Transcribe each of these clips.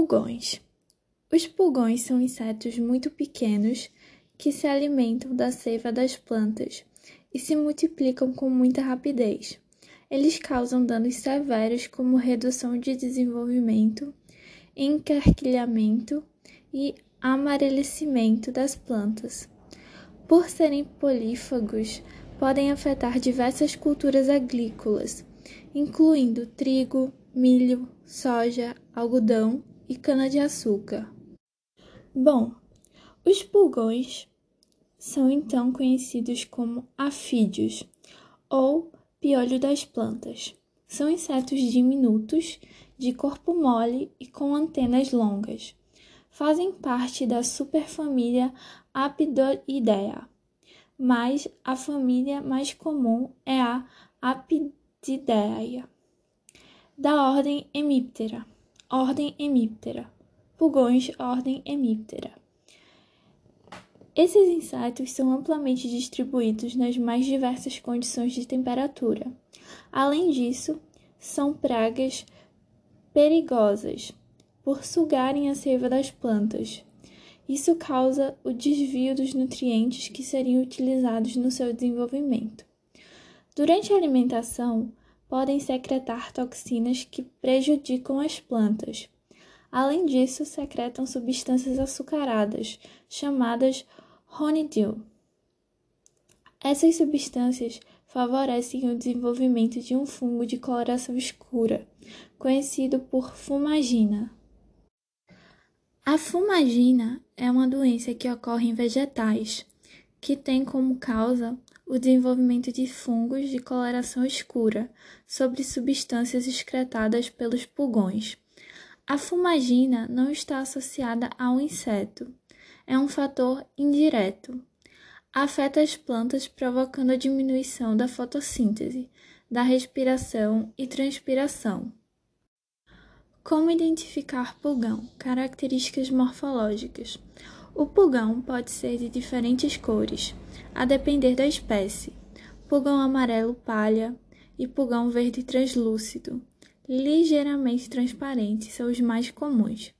Pulgões. Os pulgões são insetos muito pequenos que se alimentam da seiva das plantas e se multiplicam com muita rapidez. Eles causam danos severos como redução de desenvolvimento, encarquilhamento e amarelecimento das plantas. Por serem polífagos, podem afetar diversas culturas agrícolas, incluindo trigo, milho, soja, algodão e cana-de-açúcar. Bom, os pulgões são então conhecidos como afídeos ou piolho das plantas. São insetos diminutos, de corpo mole e com antenas longas. Fazem parte da superfamília Apidoidea, mas a família mais comum é a Apididaea, da ordem Hemiptera. Ordem Hemiptera. Pulgões, ordem Hemiptera. Esses insetos são amplamente distribuídos nas mais diversas condições de temperatura. Além disso, são pragas perigosas por sugarem a seiva das plantas. Isso causa o desvio dos nutrientes que seriam utilizados no seu desenvolvimento. Durante a alimentação, podem secretar toxinas que prejudicam as plantas. Além disso, secretam substâncias açucaradas, chamadas honeydew. Essas substâncias favorecem o desenvolvimento de um fungo de coloração escura, conhecido por fumagina. A fumagina é uma doença que ocorre em vegetais, que tem como causa o desenvolvimento de fungos de coloração escura sobre substâncias excretadas pelos pulgões. A fumagina não está associada ao inseto, é um fator indireto. Afeta as plantas, provocando a diminuição da fotossíntese, da respiração e transpiração. Como identificar pulgão? Características morfológicas. O pulgão pode ser de diferentes cores, a depender da espécie. Pulgão amarelo palha e pulgão verde translúcido, ligeiramente transparente, são os mais comuns.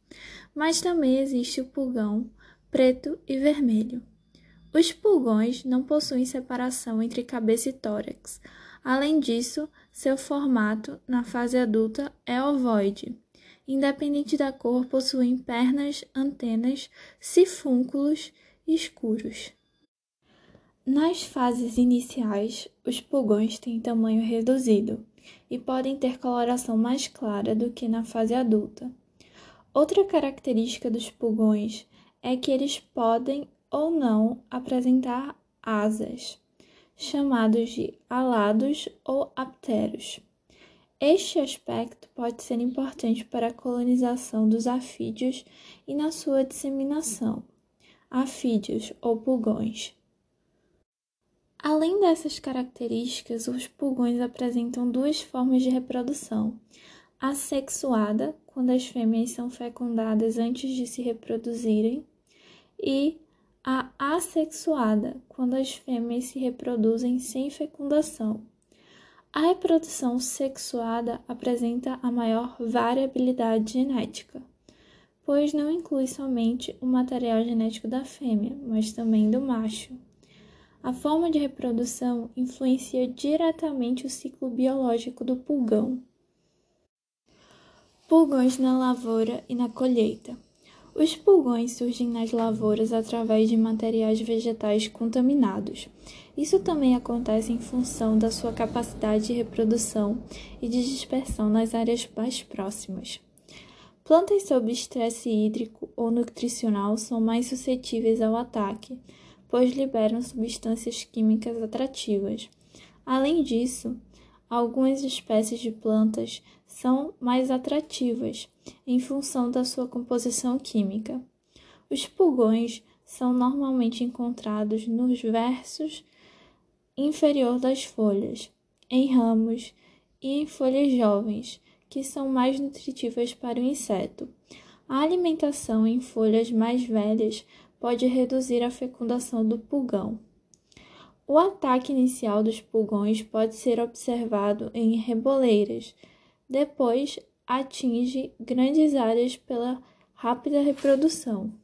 Mas também existe o pulgão preto e vermelho. Os pulgões não possuem separação entre cabeça e tórax. Além disso, seu formato na fase adulta é ovoide. Independente da cor, possuem pernas, antenas, sifúnculos escuros. Nas fases iniciais, os pulgões têm tamanho reduzido e podem ter coloração mais clara do que na fase adulta. Outra característica dos pulgões é que eles podem ou não apresentar asas, chamados de alados ou apteros. Este aspecto pode ser importante para a colonização dos afídeos e na sua disseminação. Afídeos ou pulgões. Além dessas características, os pulgões apresentam duas formas de reprodução: assexuada, quando as fêmeas são fecundadas antes de se reproduzirem, e a assexuada, quando as fêmeas se reproduzem sem fecundação. A reprodução sexuada apresenta a maior variabilidade genética, pois não inclui somente o material genético da fêmea, mas também do macho. A forma de reprodução influencia diretamente o ciclo biológico do pulgão. Pulgões na lavoura e na colheita. Os pulgões surgem nas lavouras através de materiais vegetais contaminados. Isso também acontece em função da sua capacidade de reprodução e de dispersão nas áreas mais próximas. Plantas sob estresse hídrico ou nutricional são mais suscetíveis ao ataque, pois liberam substâncias químicas atrativas. Além disso, algumas espécies de plantas são mais atrativas em função da sua composição química. Os pulgões são normalmente encontrados nos versos inferior das folhas, em ramos e em folhas jovens, que são mais nutritivas para o inseto. A alimentação em folhas mais velhas pode reduzir a fecundação do pulgão. O ataque inicial dos pulgões pode ser observado em reboleiras, depois atinge grandes áreas pela rápida reprodução.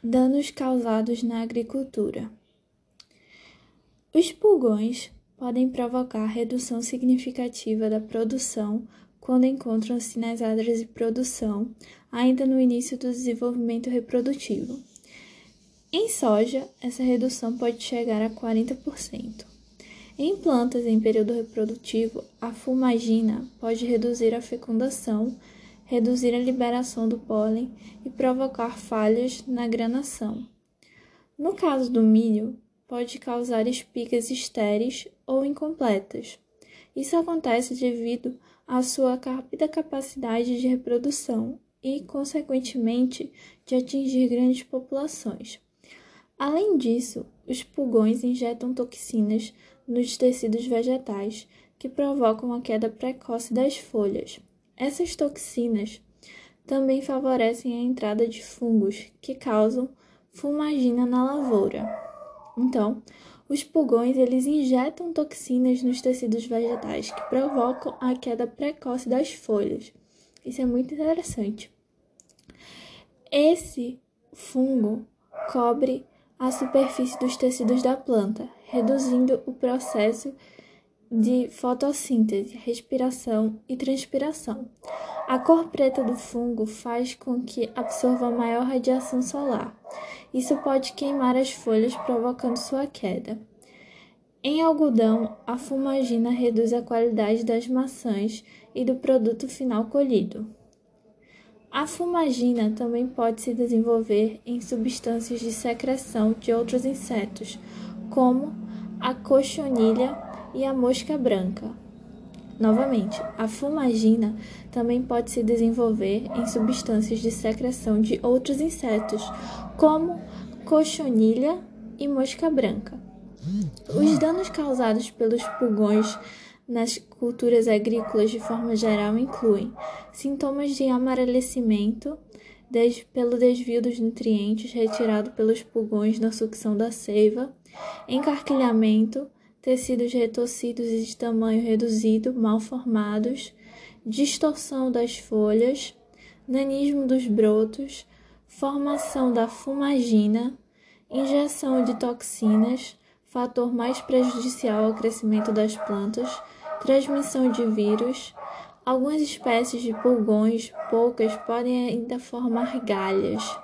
Danos causados na agricultura. Os pulgões podem provocar redução significativa da produção quando encontram-se nas áreas de produção, ainda no início do desenvolvimento reprodutivo. Em soja, essa redução pode chegar a 40%. Em plantas em período reprodutivo, a fumagina pode reduzir a fecundação, reduzir a liberação do pólen e provocar falhas na granação. No caso do milho, pode causar espigas estéreis ou incompletas. Isso acontece devido à sua rápida capacidade de reprodução e, consequentemente, de atingir grandes populações. Além disso, os pulgões injetam toxinas nos tecidos vegetais que provocam a queda precoce das folhas. Essas toxinas também favorecem a entrada de fungos que causam fumagina na lavoura. Então, os pulgões eles injetam toxinas nos tecidos vegetais que provocam a queda precoce das folhas. Isso é muito interessante. Esse fungo cobre a superfície dos tecidos da planta, reduzindo o processo de fotossíntese, respiração e transpiração. A cor preta do fungo faz com que absorva maior radiação solar. Isso pode queimar as folhas, provocando sua queda. Em algodão, a fumagina reduz a qualidade das maçãs e do produto final colhido. A fumagina também pode se desenvolver em substâncias de secreção de outros insetos, como a cochonilha e a mosca branca. Novamente, a fumagina também pode se desenvolver em substâncias de secreção de outros insetos, como cochonilha e mosca branca. Os danos causados pelos pulgões nas culturas agrícolas de forma geral incluem sintomas de amarelecimento pelo desvio dos nutrientes retirado pelos pulgões na sucção da seiva, encarquilhamento, tecidos retorcidos e de tamanho reduzido, mal formados, distorção das folhas, nanismo dos brotos, formação da fumagina, injeção de toxinas, fator mais prejudicial ao crescimento das plantas, transmissão de vírus. Algumas espécies de pulgões, poucas, podem ainda formar galhas.